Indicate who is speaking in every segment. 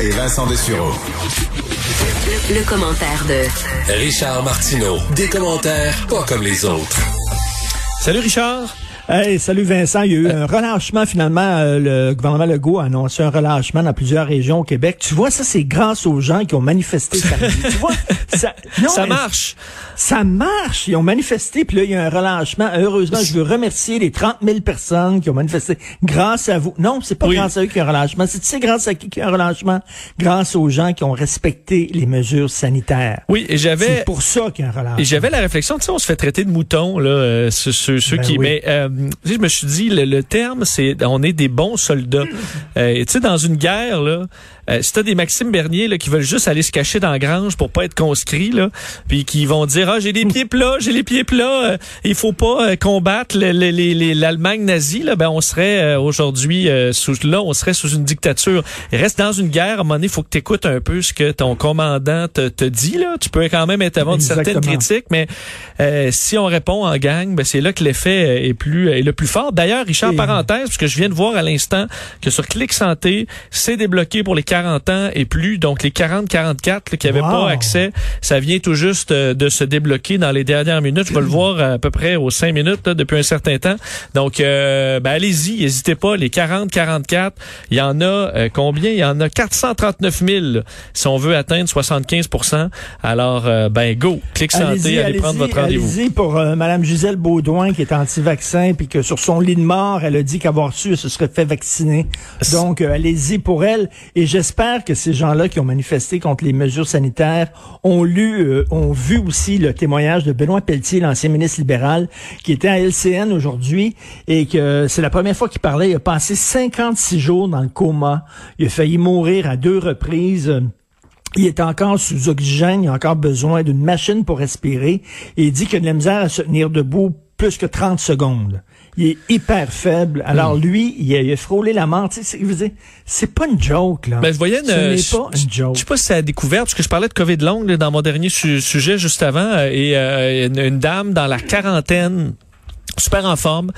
Speaker 1: Et Vincent Dessureau.
Speaker 2: Le, le commentaire de
Speaker 3: Richard Martineau. Des commentaires pas comme les autres.
Speaker 4: Salut Richard.
Speaker 5: Hey, salut Vincent. Il y a eu un relâchement finalement. euh, le gouvernement Legault a annoncé un relâchement dans plusieurs régions au Québec. Tu vois, ça c'est grâce aux gens qui ont manifesté samedi. tu vois, ça, non,
Speaker 4: Ça marche.
Speaker 5: Ça marche. Ils ont manifesté, puis là il y a un relâchement. Heureusement, je veux remercier les 30 000 personnes qui ont manifesté grâce à vous. Non, c'est pas
Speaker 4: Oui.
Speaker 5: grâce à eux qu'il y a un relâchement. C'est tu sais grâce à qui qu'il y a un relâchement? Grâce aux gens qui ont respecté les mesures sanitaires.
Speaker 4: Oui, et j'avais
Speaker 5: C'est pour ça qu'il y a un relâchement.
Speaker 4: et j'avais la réflexion, tu sais, on se fait traiter de moutons là, euh, ceux, ceux-
Speaker 5: Ben
Speaker 4: qui.
Speaker 5: oui.
Speaker 4: Mais euh, je me suis dit, le, le terme, c'est on est des bons soldats. Euh, tu sais, dans une guerre là, euh, si t'as des Maxime Bernier là, qui veulent juste aller se cacher dans la grange pour pas être conscrits là, puis qui vont dire ah j'ai les pieds plats, j'ai les pieds plats, euh, il faut pas euh, combattre l'Allemagne nazie là, ben on serait euh, aujourd'hui euh, sous là, on serait sous une dictature. Reste dans une guerre, à un moment donné, il faut que tu écoutes un peu ce que ton commandant te, te dit là. Tu peux quand même intervenir certaines
Speaker 5: Exactement.
Speaker 4: critiques, mais euh, si on répond en gang, ben c'est là que l'effet est plus est le plus fort. D'ailleurs, Richard,
Speaker 5: Et-
Speaker 4: parenthèse, parce que je viens de voir à l'instant que sur Clic Santé, c'est débloqué pour les 40 ans et plus, donc les 40-44 là, qui n'avaient
Speaker 5: Wow.
Speaker 4: pas accès, ça vient tout juste euh, de se débloquer dans les dernières minutes. Je vais le voir à peu près aux 5 minutes là, depuis un certain temps. Donc, euh, ben, allez-y, n'hésitez pas. Les 40-44, il y en a euh, combien? Il y en a 439 000 là, si on veut atteindre 75% Alors, euh, ben go, Clic Santé, allez, prendre votre rendez-vous.
Speaker 5: Allez-y pour Madame Gisèle Baudouin qui est anti-vaccin puis que sur son lit de mort, elle a dit qu'avoir su, elle se serait fait vacciner. Donc allez-y pour elle et j'espère que ces gens-là qui ont manifesté contre les mesures sanitaires ont lu euh, ont vu aussi le témoignage de Benoît Pelletier, l'ancien ministre libéral qui était à LCN aujourd'hui et que c'est la première fois qu'il parlait, il a passé 56 jours dans le coma, il a failli mourir à deux reprises. il est encore sous oxygène, il a encore besoin d'une machine pour respirer. Il dit qu'il a de la misère à se tenir debout plus que 30 secondes. Il est hyper faible. Alors
Speaker 4: Hmm.
Speaker 5: lui, il a, il a frôlé la mort. Tu sais, c'est- pas une joke, là.
Speaker 4: Ben, je voyais une,
Speaker 5: Ce n'est
Speaker 4: je-
Speaker 5: pas une joke.
Speaker 4: Je sais pas si c'est à découverte, parce que je parlais de COVID longue dans mon dernier su- sujet juste avant, euh, et euh, une, une dame dans la quarantaine super en forme,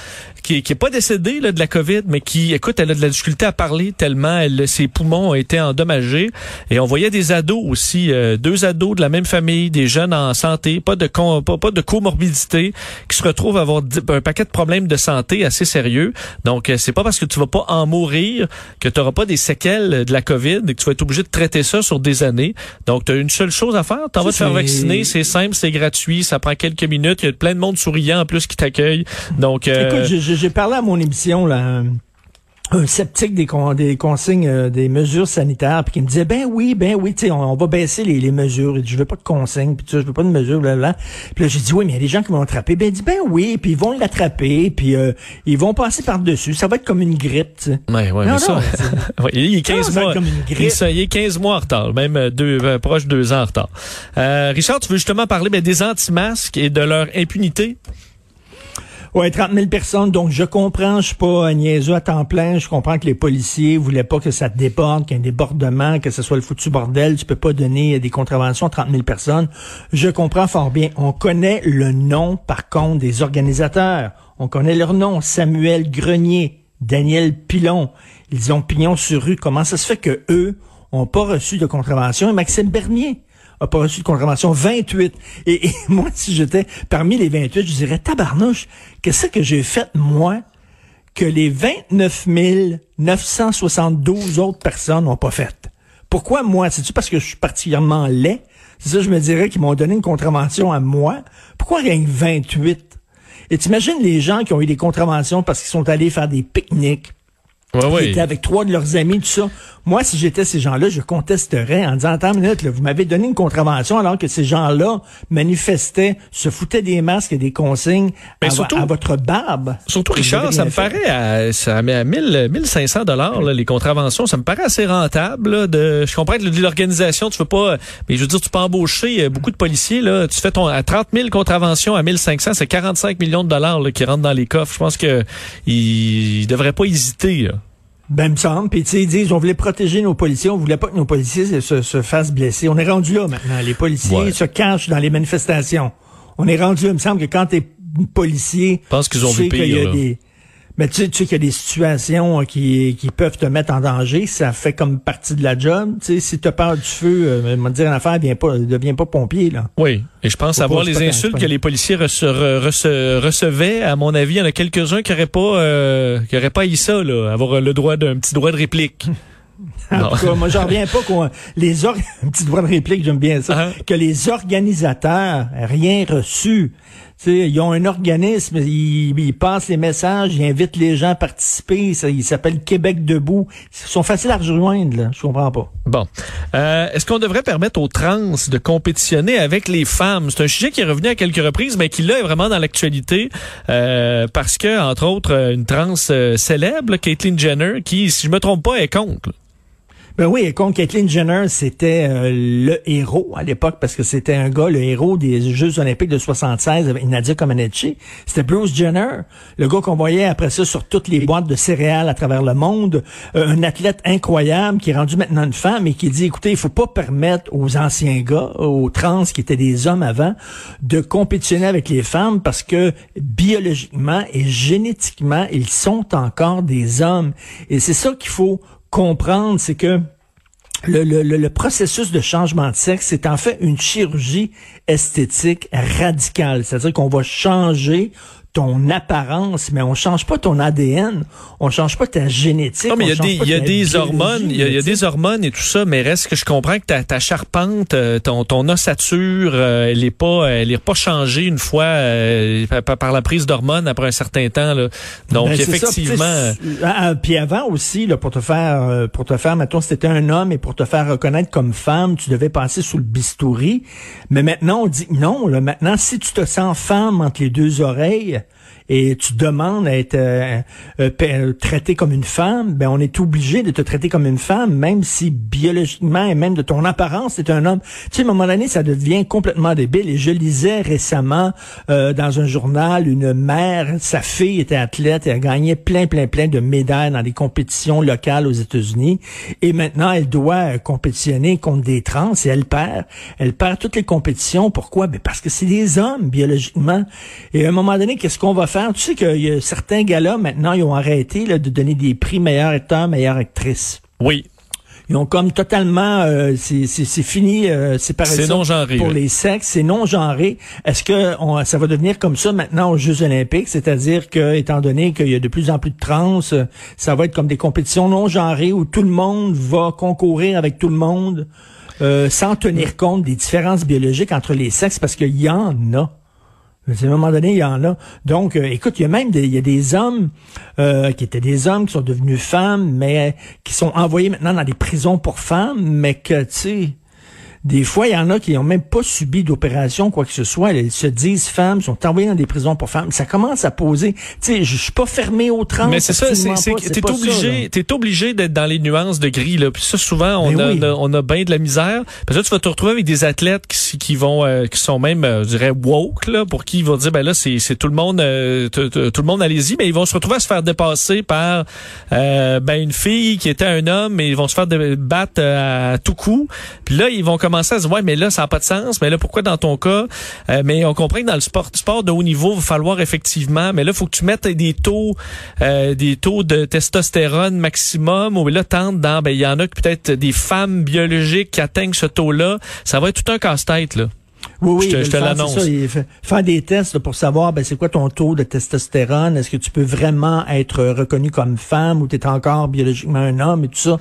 Speaker 4: qui, qui est pas décédée là, de la COVID, mais qui, écoute, elle a de la difficulté à parler tellement elle, ses poumons ont été endommagés. Et on voyait des ados aussi, euh, deux ados de la même famille, des jeunes en santé, pas de con- pas, pas de comorbidité, qui se retrouvent à avoir un paquet de problèmes de santé assez sérieux. Donc, euh, c'est pas parce que tu vas pas en mourir que tu n'auras pas des séquelles de la COVID et que tu vas être obligé de traiter ça sur des années. Donc, tu as une seule chose à faire, t'en vas te faire vacciner, c'est simple, c'est gratuit, ça prend quelques minutes, il y a plein de monde souriant en plus qui t'accueille. Donc, euh,
Speaker 5: Écoute, j'ai- parlé à mon émission, là, un, sceptique des, con- des consignes, euh, des mesures sanitaires, puis qui me disait, ben oui, ben oui, tu sais, on, on va baisser les, les mesures. Il dit, je veux pas de consignes, puis je veux pas de mesures, blablabla. Puis là, j'ai dit, oui, mais il y a des gens qui vont attraper. Ben, il dit, ben oui, puis ils vont l'attraper, puis euh, ils vont passer par-dessus. Ça va être comme une grippe, tu sais.
Speaker 4: Ouais, ouais,
Speaker 5: Non,
Speaker 4: mais ça,
Speaker 5: non,
Speaker 4: ouais, il est 15
Speaker 5: Non, ça va
Speaker 4: mois.
Speaker 5: comme une grippe?
Speaker 4: Il, ça, il est 15 mois en retard, même euh, deux, euh, proche de deux ans en retard. Richard, tu veux justement parler ben, des anti-masques et de leur impunité?
Speaker 5: Ouais, 30 000 personnes. Donc, je comprends, je suis pas niaiseux à temps plein. Je comprends que les policiers voulaient pas que ça déborde, qu'il y ait un débordement, que ce soit le foutu bordel. Tu peux pas donner des contraventions à 30 000 personnes. Je comprends fort bien. On connaît le nom, par contre, des organisateurs. On connaît leur nom. Samuel Grenier, Daniel Pilon. Ils ont pignon sur rue. Comment ça se fait que eux ont pas reçu de contravention? Et Maxime Bernier a pas reçu de contravention 28. Et, et moi, si j'étais parmi les 28, je dirais, tabarnouche, qu'est-ce que j'ai fait, moi, que les 29 972 autres personnes n'ont pas fait? Pourquoi moi? C'est-tu parce que je suis particulièrement laid? C'est ça, je me dirais qu'ils m'ont donné une contravention à moi. Pourquoi rien que 28? Et t'imagines les gens qui ont eu des contraventions parce qu'ils sont allés faire des pique-niques,
Speaker 4: Ouais,
Speaker 5: ils étaient avec trois de leurs amis, tout ça. Moi, si j'étais ces gens-là, je contesterais en disant, attends une minute, là, vous m'avez donné une contravention alors que ces gens-là manifestaient, se foutaient des masques et des consignes
Speaker 4: Mais
Speaker 5: à, vo-
Speaker 4: surtout-
Speaker 5: à votre barbe.
Speaker 4: Surtout, Richard, ça me
Speaker 5: fait.
Speaker 4: paraît à, ça met à 1000, 1500 dollars, les contraventions. Ça me paraît assez rentable, là, de, je comprends que l'organisation, tu veux pas, mais je veux dire, tu peux embaucher euh, beaucoup de policiers, là. Tu fais ton, à 30 000 contraventions à 1500, c'est 45 millions de dollars, là, qui rentrent dans les coffres. Je pense que, ils, ils devraient pas hésiter, là.
Speaker 5: Ben, il me semble. Puis, tu sais, ils disent, on voulait protéger nos policiers, on voulait pas que nos policiers se, se- se fassent blesser. On est rendu là maintenant. Les policiers
Speaker 4: Ouais.
Speaker 5: se cachent dans les manifestations. On est rendu là. Il me semble que quand t'es policier,
Speaker 4: Je pense qu'ils ont
Speaker 5: tu
Speaker 4: vu
Speaker 5: y a
Speaker 4: là.
Speaker 5: des... Mais tu sais, tu sais qu'il y a des situations qui, qui peuvent te mettre en danger. Ça fait comme partie de la job. Tu sais, si tu peur du feu, euh, me dire une affaire, viens pas, deviens pas pompier, là.
Speaker 4: Oui. Et je pense
Speaker 5: Faut
Speaker 4: avoir les insultes que les policiers rece- re- rece- recevaient. À mon avis, il y en a quelques-uns qui auraient pas, euh, qui auraient pas eu ça, là. Avoir le droit d'un petit droit de réplique.
Speaker 5: En tout cas, moi, j'en reviens pas qu'on les or... petit droit de réplique, j'aime bien ça.
Speaker 4: Ah.
Speaker 5: Que les organisateurs, rien reçu. Tu sais, ils ont un organisme, ils, ils passent les messages, ils invitent les gens à participer. Ça, il s'appelle Québec debout. Ils sont faciles à rejoindre, là. Je comprends pas.
Speaker 4: Bon. Euh, Est-ce qu'on devrait permettre aux trans de compétitionner avec les femmes? C'est un sujet qui est revenu à quelques reprises, mais qui là est vraiment dans l'actualité euh, parce que, entre autres, une trans euh, célèbre, Caitlyn Jenner, qui, si je me trompe pas, est contre.
Speaker 5: Ben oui, et contre Jenner, c'était euh, le héros à l'époque parce que c'était un gars, le héros des Jeux olympiques de 76 avec Nadia Comaneci. C'était Bruce Jenner, le gars qu'on voyait après ça sur toutes les boîtes de céréales à travers le monde, Euh, un athlète incroyable qui est rendu maintenant une femme et qui dit, écoutez, il faut pas permettre aux anciens gars, aux trans qui étaient des hommes avant, de compétitionner avec les femmes parce que biologiquement et génétiquement, ils sont encore des hommes. Et c'est ça qu'il faut comprendre, c'est que le, le, le, processus de changement de sexe, c'est en fait une chirurgie esthétique radicale. C'est-à-dire qu'on va changer ton apparence, mais on change pas ton ADN, on change pas ta génétique.
Speaker 4: Non, mais il y a des, y a des hormones, il y a, y des hormones et tout ça, mais reste que je comprends que ta, ta charpente, euh, ton, ton ossature, euh, elle est pas, elle est pas changée une fois euh, par, par la prise d'hormones après un certain temps. Là. Donc
Speaker 5: Ben, ça.
Speaker 4: effectivement,
Speaker 5: Puis, sais, ah, ah, Puis avant aussi, là, pour te faire, euh, pour te faire, mettons, si t'étais un homme et pour te faire reconnaître comme femme, tu devais passer sous le bistouri. Mais maintenant, on dit non. Là, maintenant, si tu te sens femme entre les deux oreilles et tu demandes à être euh, euh, pa- traité comme une femme, ben on est obligé de te traiter comme une femme, même si biologiquement et même de ton apparence, c'est un homme. Tu sais, à un moment donné, ça devient complètement débile. Et je lisais récemment euh, dans un journal, une mère, sa fille était athlète et a gagné plein, plein, plein de médailles dans des compétitions locales aux États-Unis. Et maintenant, elle doit euh, compétitionner contre des trans et elle perd. Elle perd toutes les compétitions. Pourquoi? Ben parce que c'est des hommes, biologiquement. Et à un moment donné, qu'est-ce qu'on va faire? Tu sais qu'il y a certains gars-là, maintenant, ils ont arrêté là, de donner des prix meilleur acteur, meilleure actrice.
Speaker 4: oui,
Speaker 5: Ils ont comme totalement, euh, c'est fini, euh,
Speaker 4: C'est non-genré,
Speaker 5: pour
Speaker 4: oui.
Speaker 5: les sexes, c'est non genré. Est-ce que on- ça va devenir comme ça maintenant aux Jeux Olympiques, c'est-à-dire que étant donné qu'il y a de plus en plus de trans, euh, ça va être comme des compétitions non genrées où tout le monde va concourir avec tout le monde euh, sans tenir compte des différences biologiques entre les sexes parce qu'il y en a. À un moment donné, il y en a. Donc, euh, écoute, il y a même des, il y a des hommes euh, qui étaient des hommes qui sont devenus femmes, mais qui sont envoyés maintenant dans des prisons pour femmes, mais que, tu sais, des fois, il y en a qui n'ont même pas subi d'opération, quoi que ce soit. Ils se disent femmes, sont envoyés dans des prisons pour femmes. Ça commence à poser. Tu sais, je suis pas fermé aux trans.
Speaker 4: mais c'est ça, c'est t'es obligé, t'es obligé d'être dans les nuances de gris là. Puis ça, souvent, on
Speaker 5: Mais
Speaker 4: a,
Speaker 5: oui.
Speaker 4: on a, on a bien de la misère. Parce que là, tu vas te retrouver avec des athlètes qui, qui vont, euh, qui sont même, euh, je dirais, woke là, pour qui ils vont dire, ben là, c'est, c'est tout le monde, euh, tout, le monde allez-y, mais ils vont se retrouver à se faire dépasser par, euh, ben une fille qui était un homme, et ils vont se faire battre à tout coup. Puis là, ils vont commencer à se mais là, ça n'a pas de sens. Mais là, pourquoi dans ton cas? Euh, Mais on comprend que dans le sport, sport de haut niveau, il va falloir effectivement, mais là, il faut que tu mettes des taux, euh, des taux de testostérone maximum. Ou là, tente dans, ben il y en a que peut-être des femmes biologiques qui atteignent ce taux-là. Ça va être tout un casse-tête là.
Speaker 5: Oui, oui,
Speaker 4: Je te- je te l'annonce.
Speaker 5: faire des tests là, pour savoir ben, c'est quoi ton taux de testostérone, est-ce que tu peux vraiment être euh, reconnu comme femme ou tu es encore biologiquement un homme et tout ça?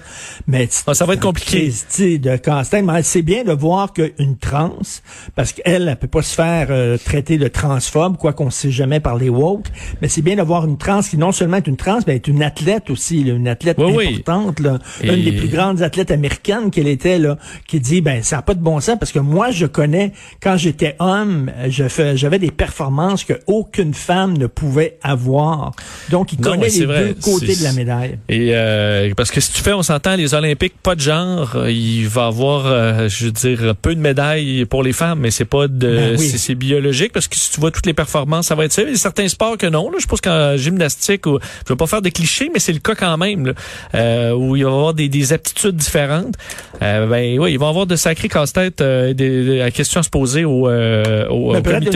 Speaker 5: Mais
Speaker 4: Ah, ça va être compliqué.
Speaker 5: de. Mais c'est bien de voir qu'une trans, parce qu'elle, elle peut pas se faire euh, traiter de transphobe, quoi qu'on sait jamais par les woke, mais c'est bien de voir une trans qui non seulement est une trans, mais est une athlète aussi, là, une athlète
Speaker 4: oui.
Speaker 5: importante, là,
Speaker 4: Et-
Speaker 5: une des plus grandes athlètes américaines qu'elle était, là, qui dit, ben, ça n'a pas de bon sens, parce que moi, je connais, quand j'étais homme, je fais, j'avais des performances que aucune femme ne pouvait avoir. Donc, il
Speaker 4: Non,
Speaker 5: connaît les
Speaker 4: vrai.
Speaker 5: deux côtés de la médaille.
Speaker 4: Et euh, parce que si tu fais, on s'entend, les Olympiques, pas de genre, il va avoir, euh, je veux dire, peu de médailles pour les femmes, mais c'est pas de,
Speaker 5: Ben oui.
Speaker 4: c'est biologique parce que si tu vois toutes les performances, ça va être ça. Il y a certains sports que non. Là, je pense qu'en gymnastique, ou, je veux pas faire de clichés, mais c'est le cas quand même, là, euh, où il va y avoir des, des aptitudes différentes. Euh, ben oui, ils vont avoir de sacrés casse-têtes, euh, des, des- la question à se poser au, euh, au,
Speaker 5: Ben,
Speaker 4: au
Speaker 5: peut-être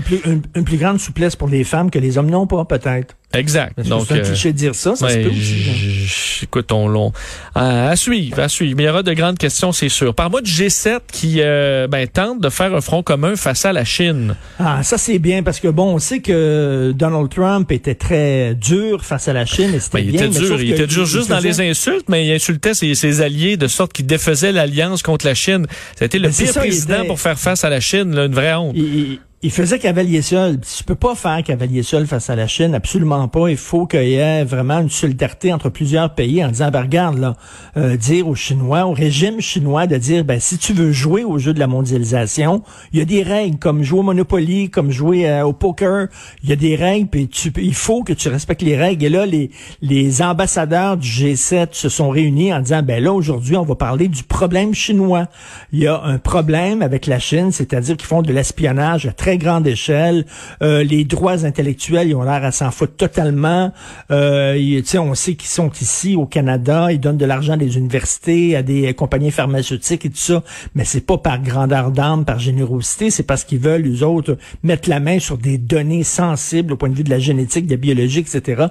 Speaker 5: plus, une plus grande souplesse pour les femmes que les hommes n'ont pas, peut-être.
Speaker 4: Exact.
Speaker 5: Donc, c'est un cliché de dire ça, ça se peut aussi.
Speaker 4: Écoute, on, à, suivre, à suivre. Mais il y aura de grandes questions, c'est sûr. Par moi du G7 qui ben, tente de faire un front commun face à la Chine.
Speaker 5: Ah, ça c'est bien parce que bon, on sait que Donald Trump était très dur face à la Chine et c'était
Speaker 4: ben,
Speaker 5: bien.
Speaker 4: Il était dur, il était dur juste dans les insultes, mais il insultait ses, ses alliés de sorte qu'il défaisait l'alliance contre la Chine. C'était le ben, pire président pour faire face à la Chine, là, une vraie honte
Speaker 5: il faisait cavalier seul. Tu peux pas faire cavalier seul face à la Chine, absolument pas. Il faut qu'il y ait vraiment une solidarité entre plusieurs pays en disant, ben regarde, là, euh, dire aux Chinois, au régime chinois de dire, ben si tu veux jouer au jeu de la mondialisation, il y a des règles comme jouer au Monopoly, comme jouer euh, au poker. Il y a des règles, puis il faut que tu respectes les règles. Et là, les, les ambassadeurs du G7 se sont réunis en disant, ben là, aujourd'hui, on va parler du problème chinois. Il y a un problème avec la Chine, c'est-à-dire qu'ils font de l'espionnage très grande échelle. Euh, les droits intellectuels, ils ont l'air à s'en foutre totalement. Euh, on sait qu'ils sont ici au Canada, ils donnent de l'argent à des universités, à des compagnies pharmaceutiques et tout ça, mais c'est pas par grandeur d'âme, par générosité, c'est parce qu'ils veulent, les autres, mettre la main sur des données sensibles au point de vue de la génétique, de la biologie, etc.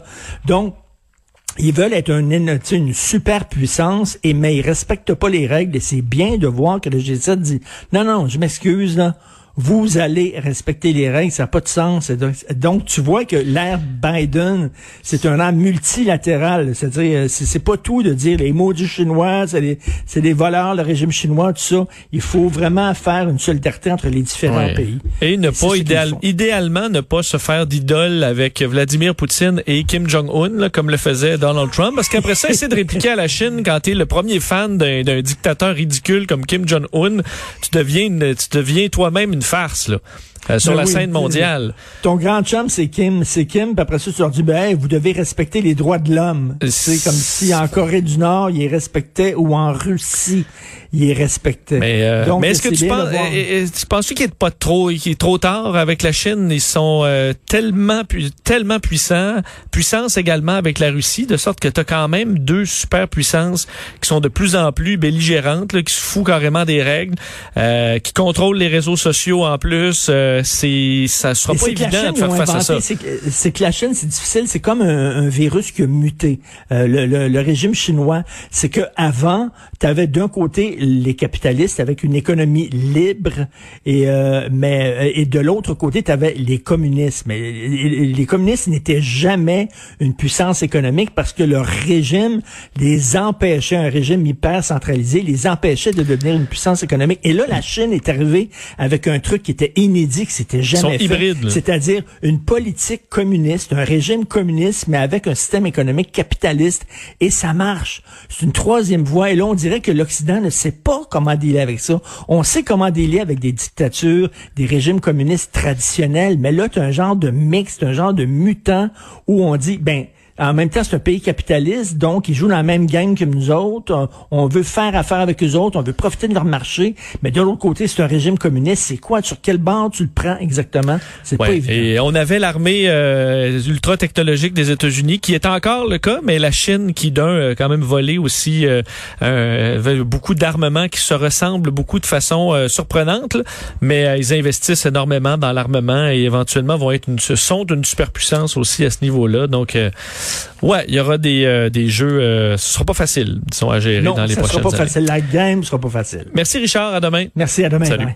Speaker 5: Donc, ils veulent être une, une super puissance, et mais ils respectent pas les règles. Et c'est bien de voir que le G7 dit non, non, je m'excuse là vous allez respecter les règles, ça n'a pas de sens. Donc, tu vois que l'ère Biden, c'est un ère multilatéral. C'est-à-dire, euh, c'est pas tout de dire les du chinois, c'est des, des voleurs, le régime chinois, tout ça. Il faut vraiment faire une solidarité entre les différents pays.
Speaker 4: Et ne pas, idéalement, ne pas se faire d'idole avec Vladimir Poutine et Kim Jong-un, comme le faisait Donald Trump. Parce qu'après ça, essayer de répliquer à la Chine quand tu es le premier fan d'un dictateur ridicule comme Kim Jong-un, tu deviens, tu deviens toi-même une farce, là. Euh, sur ben la scène mondiale.
Speaker 5: Ton grand chum, c'est Kim. C'est Kim, puis après ça, tu leur dis, ben, vous devez respecter les droits de l'homme. C'est comme si en Corée du Nord, ils respectaient, ou en Russie, ils respectaient.
Speaker 4: Mais, euh, mais est-ce que tu penses, tu penses qu'il est pas trop, qu'il est trop tard avec la Chine? Ils sont euh, tellement, tellement puissants, puissance également avec la Russie, de sorte que tu as quand même deux super puissances qui sont de plus en plus belligérantes, là, qui se foutent carrément des règles, qui contrôlent les réseaux sociaux en plus c'est ça sera pas évident de faire face à ça.
Speaker 5: C'est que la Chine, c'est difficile. C'est comme un, virus qui a muté. Euh, le, le, régime chinois, c'est que avant, tu avais d'un côté les capitalistes avec une économie libre et euh, mais euh, et de l'autre côté, tu avais les communistes. Mais les, communistes n'étaient jamais une puissance économique parce que leur régime les empêchait, un régime hyper centralisé, les empêchait de devenir une puissance économique. Et là, la Chine est arrivée avec un truc qui était inédit que c'était jamais fait. C'est-à-dire une politique communiste, un régime communiste, mais avec un système économique capitaliste. Et ça marche. C'est une troisième voie. Et là, on dirait que l'Occident ne sait pas comment dealer avec ça. On sait comment dealer avec des dictatures, des régimes communistes traditionnels. Mais là, tu as un genre de mix, un genre de mutant où on dit, ben, en même temps, c'est un pays capitaliste, donc ils jouent dans la même gang que nous autres. On veut faire affaire avec eux autres, on veut profiter de leur marché. Mais de l'autre côté, c'est un régime communiste. C'est quoi? Sur quelle bande tu le prends exactement? C'est pas évident.
Speaker 4: Et on avait l'armée euh, ultra technologique des États-Unis, qui est encore le cas, mais la Chine qui d'un euh, quand même volé aussi euh, beaucoup d'armements qui se ressemblent beaucoup de façon euh, surprenante. Mais ils investissent énormément dans l'armement et éventuellement vont être une, sont une superpuissance aussi à ce niveau-là. Donc Ouais, il y aura des, euh, des jeux. Euh, ce sera pas facile, disons, à gérer dans les prochaines années.
Speaker 5: ce sera pas facile. La game sera pas facile.
Speaker 4: Merci Richard. À demain.
Speaker 5: Merci. À demain.
Speaker 4: Salut.